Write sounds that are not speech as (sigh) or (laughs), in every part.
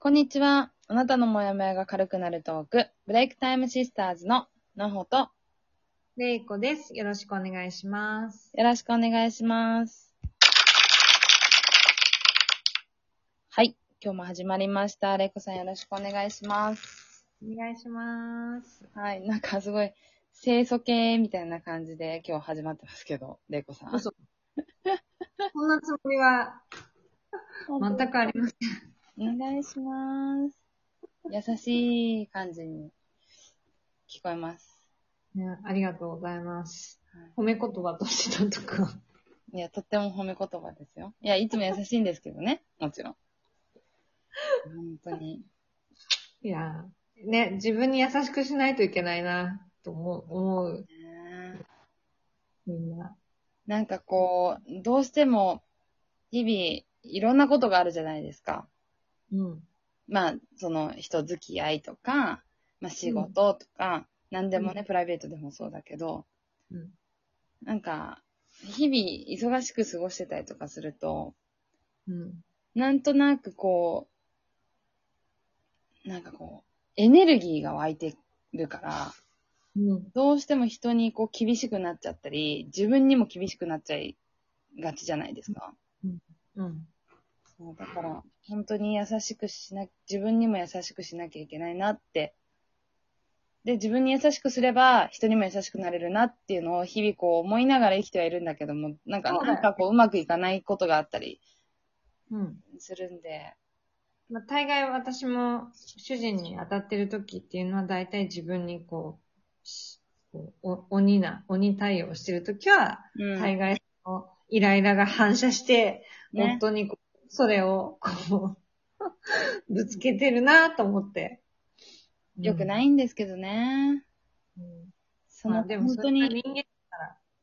こんにちは。あなたのモヤモヤが軽くなるトーク、ブレイクタイムシスターズのなほと、れいこです。よろしくお願いします。よろしくお願いします。はい。今日も始まりました。れいこさんよろしくお願いします。お願いします。はい。なんかすごい、清楚系みたいな感じで今日始まってますけど、れいこさん。嘘そんなつもりは (laughs) 全くありません。お願いします。優しい感じに聞こえます。ね、ありがとうございます。はい褒め言葉としてだとか。いや、とっても褒め言葉ですよ。いや、いつも優しいんですけどね。もちろん。本当に。いやー、ね、自分に優しくしないといけないな、と思う、思う、ねみんな。なんかこう、どうしても、日々、いろんなことがあるじゃないですか。うん。まあ、その人付き合いとか、まあ仕事とか、何でもね、プライベートでもそうだけど、うん。なんか、日々忙しく過ごしてたりとかすると、うん。なんとなくこう、なんかこう、エネルギーが湧いてるから、うん。どうしても人にこう厳しくなっちゃったり、自分にも厳しくなっちゃいがちじゃないですか。うん。そうだから、本当に優しくしな、自分にも優しくしなきゃいけないなって。で、自分に優しくすれば、人にも優しくなれるなっていうのを日々こう思いながら生きてはいるんだけども、なんか、そうだよなんかこううまくいかないことがあったりうん。するんで、まあ、大概私も主人に当たってる時っていうのは大体自分にこう、しこうお鬼な、鬼対応してる時は、うん。大概そのイライラが反射して、ね夫にこうそれをこう、(laughs) ぶつけてるなと思って。。よくないいんですけどね。うん、その、まあでも本当に、人間、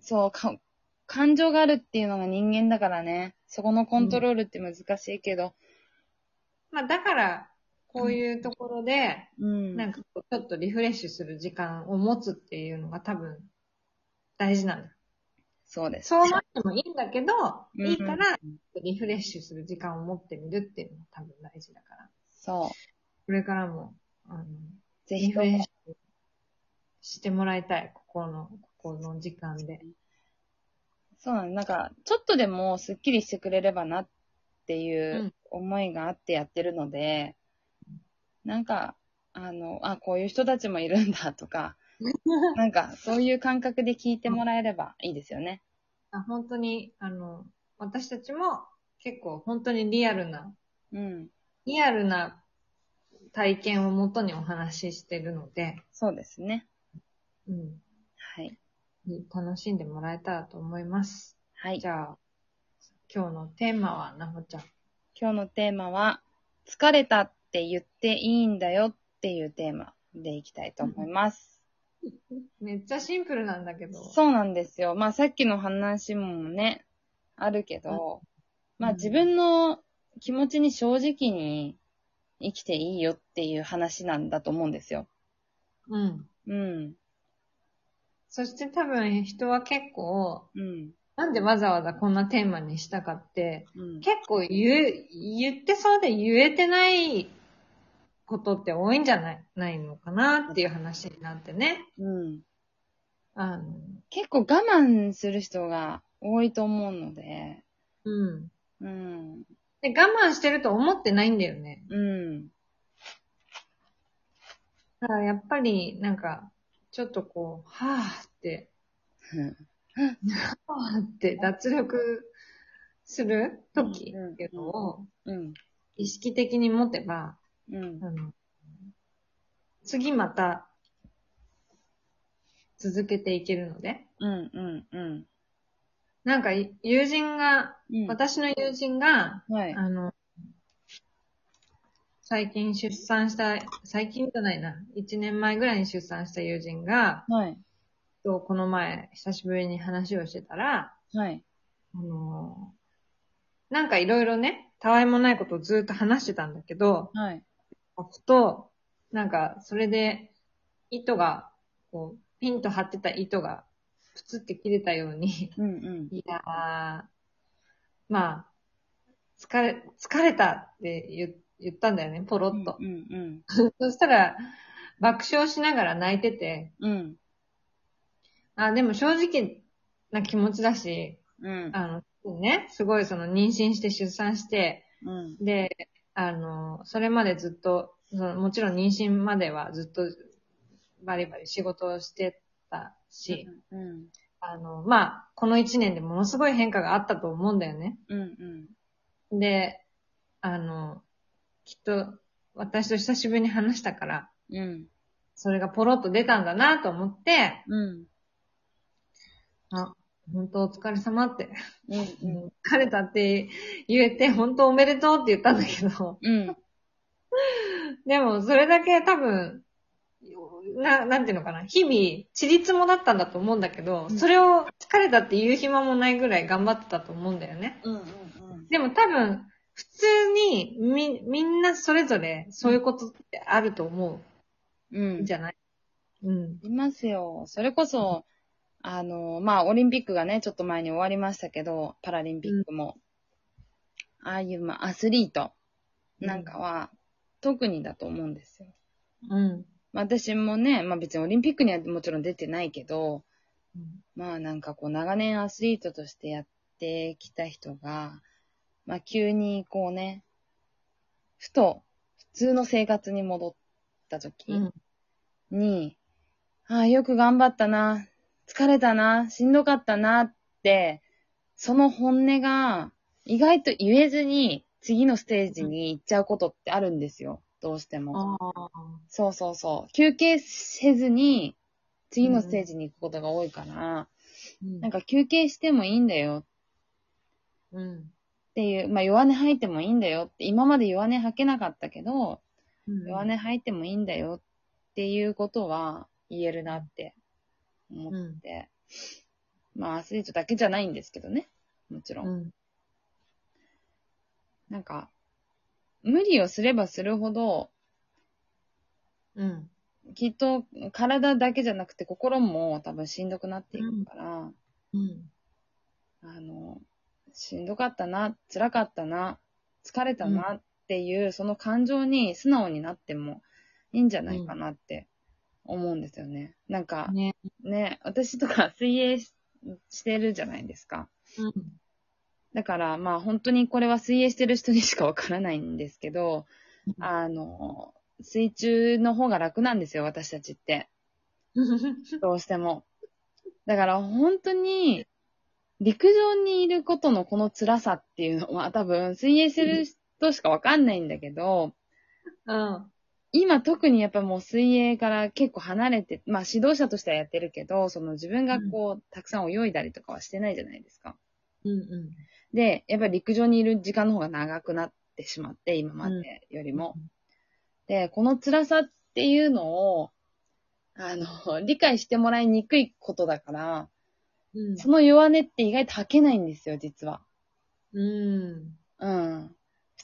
そうか、感情があるっていうのが人間だからね。そこのコントロールって難しいけど、まあだから、こういうところで、うん。なんかちょっとリフレッシュする時間を持つっていうのが多分大事なんだ。そうです。そうなってもいいんだけど、うんいいから、リフレッシュする時間を持ってみるっていうのが多分大事だから。そう。これからも、あの、ぜひリフレッシュしてもらいたい、ここの、ここの時間で。そうなの。なんか、ちょっとでもスッキリしてくれればなっていううん思いがあってやってるので、なんか、あの、あ、こういう人たちもいるんだとか、(laughs) なんか、そういう感覚で聞いてもらえればいいですよね。あ本当に、あの、私たちも結構本当にリアルな、うん。リアルな体験をもとにお話ししてるので、そうですね。うん。はい。楽しんでもらえたらと思います。はいじ。ゃあ、今日のテーマは、なほちゃん。今日のテーマは、疲れたって言っていいんだよっていうテーマでいきたいと思います。(laughs) めっちゃシンプルなんだけど。そうなんですよ。まあさっきの話もね、あるけど、まあ自分の気持ちに正直に生きていいよっていう話なんだと思うんですよ。うん。うん。そして多分人は結構、うん。なんでわざわざこんなテーマにしたかって、うん。結構言う、言ってそうで言えてないことって多いんじゃないないのかなっていう話になってね。うん。あの、結構我慢する人が多いと思うので、うん。うん。で、我慢してると思ってないんだよね。うん。だからやっぱり、なんか、ちょっとこう、はぁって、はぁって脱力する時うんっていうのをうん。意識的に持てば、うん。あの、次また続けていけるので、うん。うん。うん。なんか友人が、うん。私の友人が、はい。あの、最近出産した、最近じゃないな、1年前ぐらいに出産した友人が、はい。とこの前久しぶりに話をしてたら、はい。あの、なんかいろいろね、たわいもないことをずっと話してたんだけど、はい。ふと、なんか、それで、糸が、こう、ピンと張ってた糸が、プツって切れたように、うんうん。(laughs) いやー、まあ、疲れ、疲れたって言っ言ったんだよね、ポロッと。うんそしたら、爆笑しながら泣いてて、うん。うん。あ、でも正直な気持ちだし、うん。あの、ね、すごいその妊娠して出産して、うん。で、あの、それまでずっと、そのもちろん妊娠まではずっとバリバリ仕事をしてたし、うん。あの、まあ、この一年でものすごい変化があったと思うんだよね。うん。うん。で、あの、きっと私と久しぶりに話したから、うん。それがポロッと出たんだなと思って、うん。あ、本当お疲れ様って、うん。疲れたって言えて、本当おめでとうって言ったんだけど、うん。(laughs) でもそれだけ多分、な、なんていうのかな、日々、ちりつもだったんだと思うんだけど、うんそれを疲れたって言う暇もないぐらい頑張ってたと思うんだよね。うん。うん。でも多分、普通に、み、みんなそれぞれそういうことってあると思う。うんじゃない？うん。いますよ。それこそ、あの、まあ、オリンピックがね、ちょっと前に終わりましたけど、パラリンピックも。ああいう、まあ、アスリートなんかは、特にだと思うんですよ。うん。まあ私もね、まあ別にオリンピックにはもちろん出てないけど、まあなんかこう長年アスリートとしてやってきた人が、まあ急にこうね、ふと普通の生活に戻った時うん。に、ああ、よく頑張ったな、疲れたな、しんどかったなって、その本音が意外と言えずに次のステージに行っちゃうことってあるんですよ。どうしても。そうそうそう。休憩せずに次のステージに行くことが多いから、うんなんか休憩してもいいんだようん。っていう、まあ弱音吐いてもいいんだよって、今まで弱音吐けなかったけど、うん弱音吐いてもいいんだよっていうことは言えるなって思って、まあアスリートだけじゃないんですけどね。もちろん。うん。なんか、無理をすればするほど、うん。きっと体だけじゃなくて心も多分しんどくなっていくから、うん。あの、しんどかったな、辛かったな、疲れたなっていう、その感情に素直になってもいいんじゃないかなって思うんですよね。なんか、ね。ね、私とか水泳ししてるじゃないですか。うん。だから、まあ本当にこれは水泳してる人にしかわからないんですけど、うんあの、水中の方が楽なんですよ、私たちって。(laughs) どうしても。だから本当に、陸上にいることのこの辛さっていうのは多分水泳してる人しかわかんないんだけど、うん。今特にやっぱもう水泳から結構離れて、まあ指導者としてはやってるけど、その自分がこう、たくさん泳いだりとかはしてないじゃないですか。うん。うん。で、やっぱり陸上にいる時間の方が長くなってしまって、今までよりも。で、この辛さっていうのを、あの、理解してもらいにくいことだから、うん。その弱音って意外と吐けないんですよ、実は。うん。うん。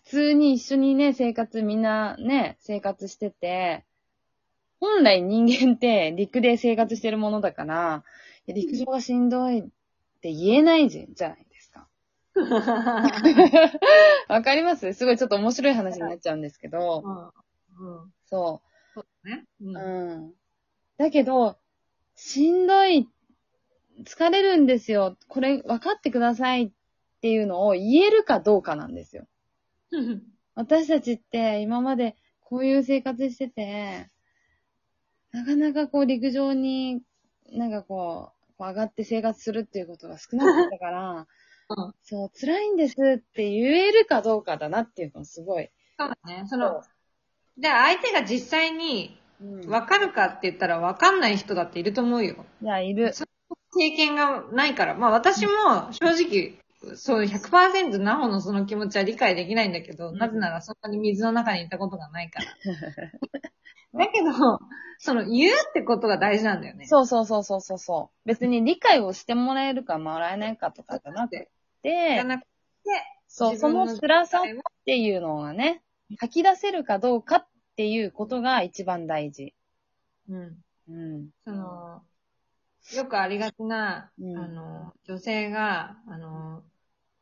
普通に一緒にね、生活、みんなね、生活してて、本来人間って陸で生活してるものだから、陸上がしんどいって言えないじゃないですか。(laughs) わかります？すごいちょっと面白い話になっちゃうんですけど、うん。そね。うう。うん。だけど、しんどい、疲れるんですよ。これ分かってくださいっていうのを言えるかどうかなんですよ。(laughs) 私たちって今までこういう生活してて、なかなかこう陸上になんかこう、こう上がって生活するっていうことが少なかったから、(laughs) うんそう、辛いんですって言えるかどうかだなっていうのをすごい。そうだね。その、で、相手が実際にうん分かるかって言ったら分かんない人だっていると思うよ。いや、いる。経験がないから。まあ私も正直、そう100%ナホのその気持ちは理解できないんだけど、うんなぜならそんなに水の中にいたことがないから。(laughs) だけど、その言うってことが大事なんだよね。そうそうそうそうそうそう。別に理解をしてもらえるかもらえないかとかじゃなくじゃて、なくそう、その辛さっていうのがね、吐き出せるかどうかっていうことが一番大事。うん。うん。その、よくありがちな、うんあの、女性が、あの、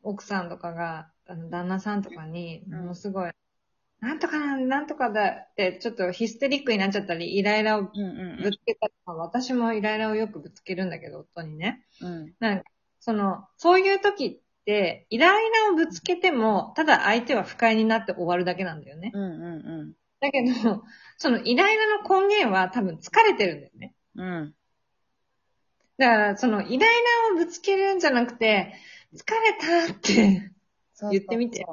奥さんとかが、あの、旦那さんとかに、うんものすごい、なんとかなん、なんとかだって、ちょっとヒステリックになっちゃったり、イライラをうんうんぶつけたり、まあ私もイライラをよくぶつけるんだけど、夫にね。うん。なんか、その、そういう時って、イライラをぶつけても、ただ相手は不快になって終わるだけなんだよね。うんうんだけど、そのイライラの根源は多分疲れてるんだよね。うん。うん。だから、そのイライラをぶつけるんじゃなくて、疲れたって、そうそうそう言ってみて。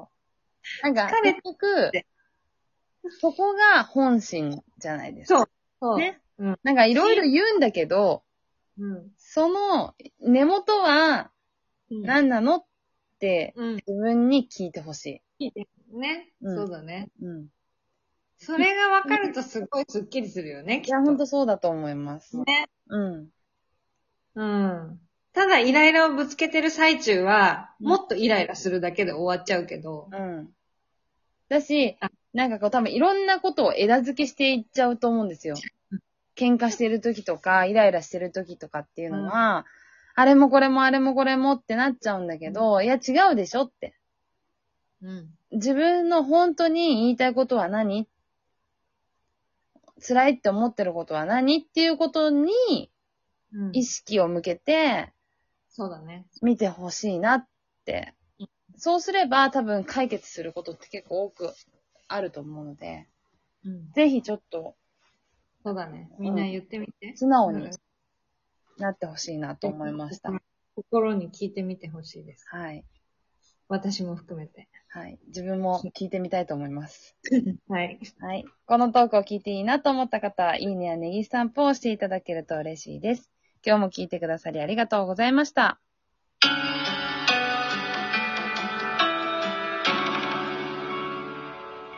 なんか、疲れ結局、そこが本心じゃないですか。そうね。うんなんかいろいろ言うんだけど、うん。その根元はうん。何なのってうん。自分に聞いてほしね、うんそうだね。い。うん。それが分かるとすごいスッキリするよね、きっと。いや、ほんとそうだと思います。ね。うん。うん。イライラをぶつけてる最中は、うんもっとイライラするだけで終わっちゃうけど。うん。だしあ、なんかこう多分いろんなことを枝付けしていっちゃうと思うんですよ。喧嘩してる時とか、イライラしてる時とかっていうのは、あれもこれもあれもこれもってなっちゃうんだけど、いや違うでしょって。うん。自分の本当に言いたいことは何？辛いって思ってることは何？っていうことにうん意識を向けてそうだね。見てほしいなって。そうすれば多分解決することって結構多くあると思うので、うん。ぜひちょっとそうだね。みんな言ってみて。素直にうんなってほしいなと思いました。心に聞いてみてほしいです。はい。私も含めて。はい。自分も聞いてみたいと思います。(laughs) はい。はい。このトークを聞いていいなと思った方は、いいねやネギスタンプを押していただけると嬉しいです。今日も聞いてくださりありがとうございました。